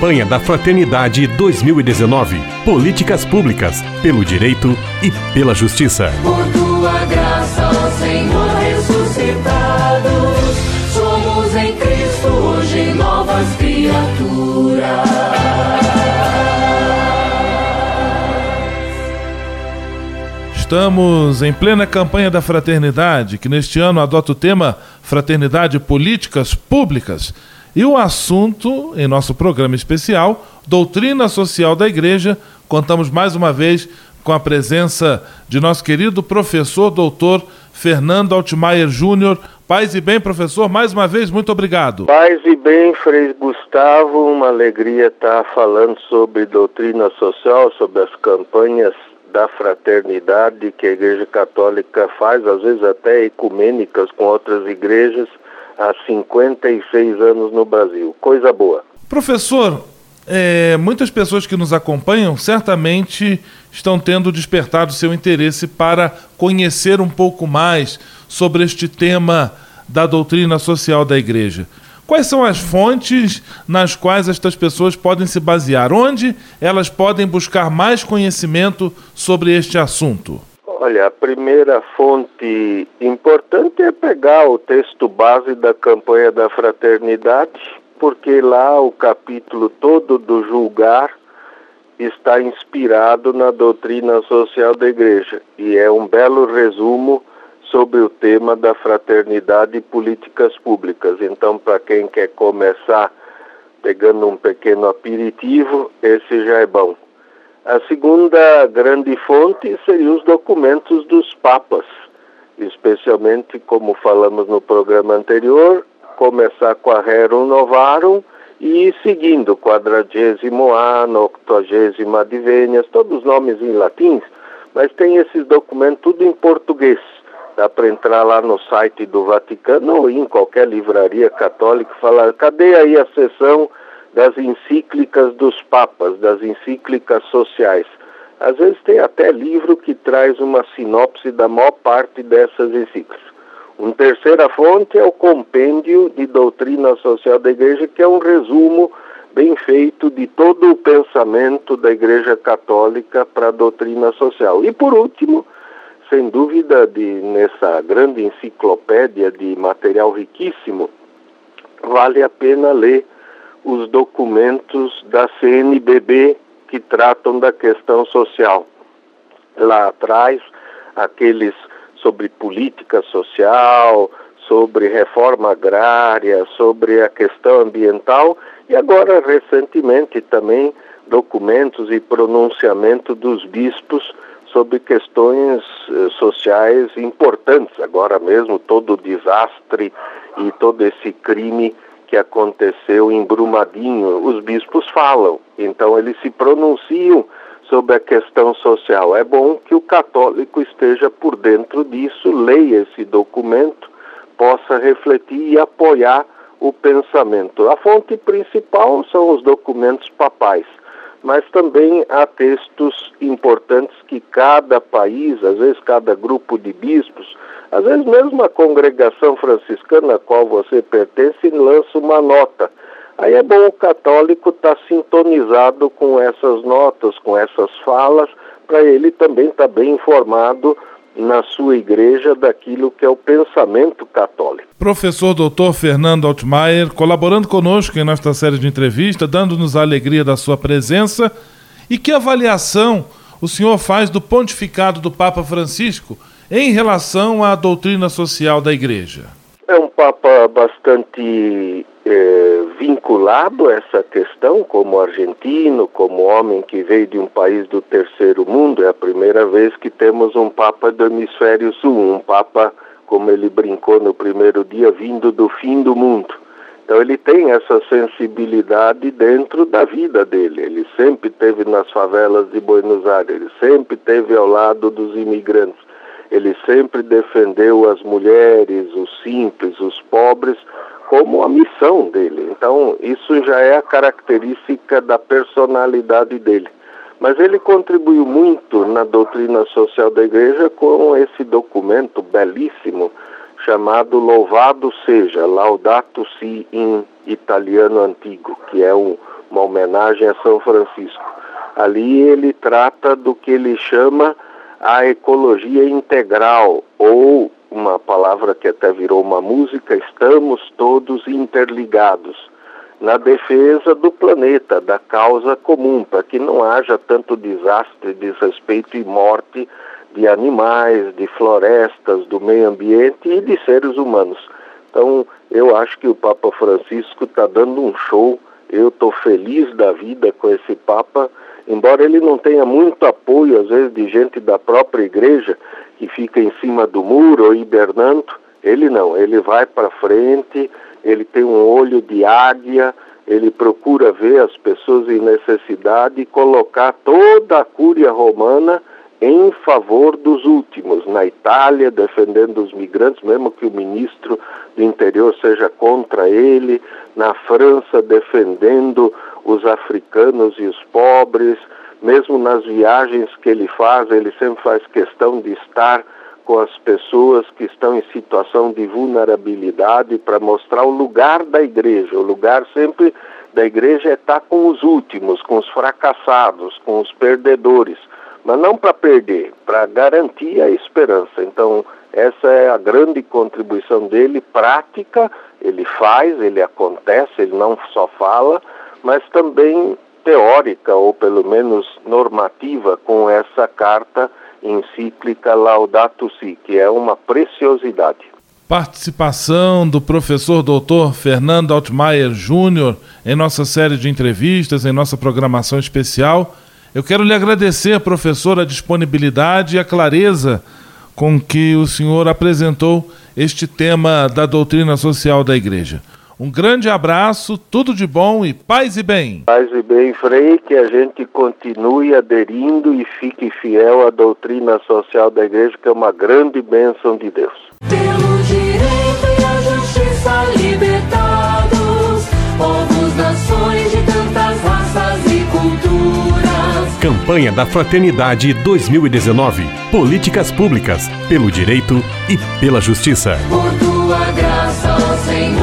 Campanha da Fraternidade 2019. Políticas públicas, pelo direito e pela justiça. Por tua graça, ó Senhor ressuscitado, somos em Cristo hoje novas criaturas. Estamos em plena campanha da fraternidade, que neste ano adota o tema Fraternidade Políticas Públicas. E o assunto, em nosso programa especial, Doutrina Social da Igreja, contamos mais uma vez com a presença de nosso querido professor doutor Fernando Altmaier Júnior. Paz e bem, professor, mais uma vez, muito obrigado. Paz e bem, Frei Gustavo, uma alegria estar falando sobre doutrina social, sobre as campanhas da fraternidade que a Igreja Católica faz, às vezes até ecumênicas com outras igrejas, há 56 anos no Brasil. Coisa boa. Professor, é, muitas pessoas que nos acompanham certamente estão tendo despertado seu interesse para conhecer um pouco mais sobre este tema da doutrina social da Igreja. Quais são as fontes nas quais estas pessoas podem se basear? Onde elas podem buscar mais conhecimento sobre este assunto? Olha, a primeira fonte importante é pegar o texto base da campanha da fraternidade, porque lá o capítulo todo do julgar está inspirado na doutrina social da igreja e é um belo resumo sobre o tema da fraternidade e políticas públicas. Então, para quem quer começar pegando um pequeno aperitivo, esse já é bom. A segunda grande fonte seriam os documentos dos papas, especialmente, como falamos no programa anterior, começar com a Rerum Novarum e seguindo, quadragésimo ano, octogésimo advenias, todos os nomes em latins, mas tem esses documentos tudo em português. Dá para entrar lá no site do Vaticano ou em qualquer livraria católica e falar, cadê aí a sessão das encíclicas dos papas, das encíclicas sociais? Às vezes tem até livro que traz uma sinopse da maior parte dessas encíclicas. Uma terceira fonte é o compêndio de doutrina social da igreja, que é um resumo bem feito de todo o pensamento da igreja católica para a doutrina social. E por último, sem dúvida, de, nessa grande enciclopédia de material riquíssimo, vale a pena ler os documentos da CNBB que tratam da questão social. Lá atrás, aqueles sobre política social, sobre reforma agrária, sobre a questão ambiental e agora recentemente também documentos e pronunciamento dos bispos sobre questões eh, sociais importantes. Agora mesmo todo o desastre e todo esse crime que aconteceu em Brumadinho, os bispos falam, então eles se pronunciam sobre a questão social. É bom que o católico esteja por dentro disso, leia esse documento, possa refletir e apoiar o pensamento. A fonte principal são os documentos papais, mas também há textos importantes que cada país, às vezes cada grupo de bispos, às vezes mesmo a congregação franciscana a qual você pertence lança uma nota. Aí é bom o católico estar tá sintonizado com essas notas, com essas falas, para ele também estar tá bem informado na sua igreja daquilo que é o pensamento católico. Professor Dr. Fernando Altmaier, colaborando conosco em nossa série de entrevista, dando-nos a alegria da sua presença. E que avaliação o senhor faz do pontificado do Papa Francisco em relação à doutrina social da igreja? É um Papa bastante é, vinculado a essa questão, como argentino, como homem que veio de um país do terceiro mundo. É a primeira vez que temos um Papa do Hemisfério Sul, um Papa, como ele brincou no primeiro dia, vindo do fim do mundo. Então ele tem essa sensibilidade dentro da vida dele. Ele sempre teve nas favelas de Buenos Aires, ele sempre teve ao lado dos imigrantes. Ele sempre defendeu as mulheres, os simples, os pobres, como a missão dele. Então, isso já é a característica da personalidade dele. Mas ele contribuiu muito na doutrina social da igreja com esse documento belíssimo chamado Louvado Seja, Laudato Si em italiano antigo, que é um uma homenagem a São Francisco. Ali ele trata do que ele chama a ecologia integral, ou uma palavra que até virou uma música, estamos todos interligados na defesa do planeta, da causa comum, para que não haja tanto desastre, desrespeito e morte de animais, de florestas, do meio ambiente e de seres humanos. Então, eu acho que o Papa Francisco está dando um show. Eu estou feliz da vida com esse Papa, embora ele não tenha muito apoio, às vezes, de gente da própria igreja que fica em cima do muro hibernando. Ele não, ele vai para frente, ele tem um olho de águia, ele procura ver as pessoas em necessidade e colocar toda a cúria romana em favor dos últimos. Na Itália, defendendo os migrantes, mesmo que o ministro do interior seja contra ele. Na França, defendendo os africanos e os pobres. Mesmo nas viagens que ele faz, ele sempre faz questão de estar com as pessoas que estão em situação de vulnerabilidade para mostrar o lugar da igreja. O lugar sempre da igreja é estar com os últimos, com os fracassados, com os perdedores mas não para perder, para garantir a esperança. Então, essa é a grande contribuição dele, prática, ele faz, ele acontece, ele não só fala, mas também teórica, ou pelo menos normativa, com essa carta encíclica Laudato Si, que é uma preciosidade. Participação do professor doutor Fernando Altmaier Júnior em nossa série de entrevistas, em nossa programação especial. Eu quero lhe agradecer, professor, a disponibilidade e a clareza com que o senhor apresentou este tema da doutrina social da igreja. Um grande abraço, tudo de bom e paz e bem. Paz e bem, Frei, que a gente continue aderindo e fique fiel à doutrina social da igreja, que é uma grande bênção de Deus. Pelo direito e a justiça libertados, povos, nações de tantas raças e culturas. Campanha da Fraternidade 2019. Políticas públicas pelo direito e pela justiça. Por tua graça, ó Senhor.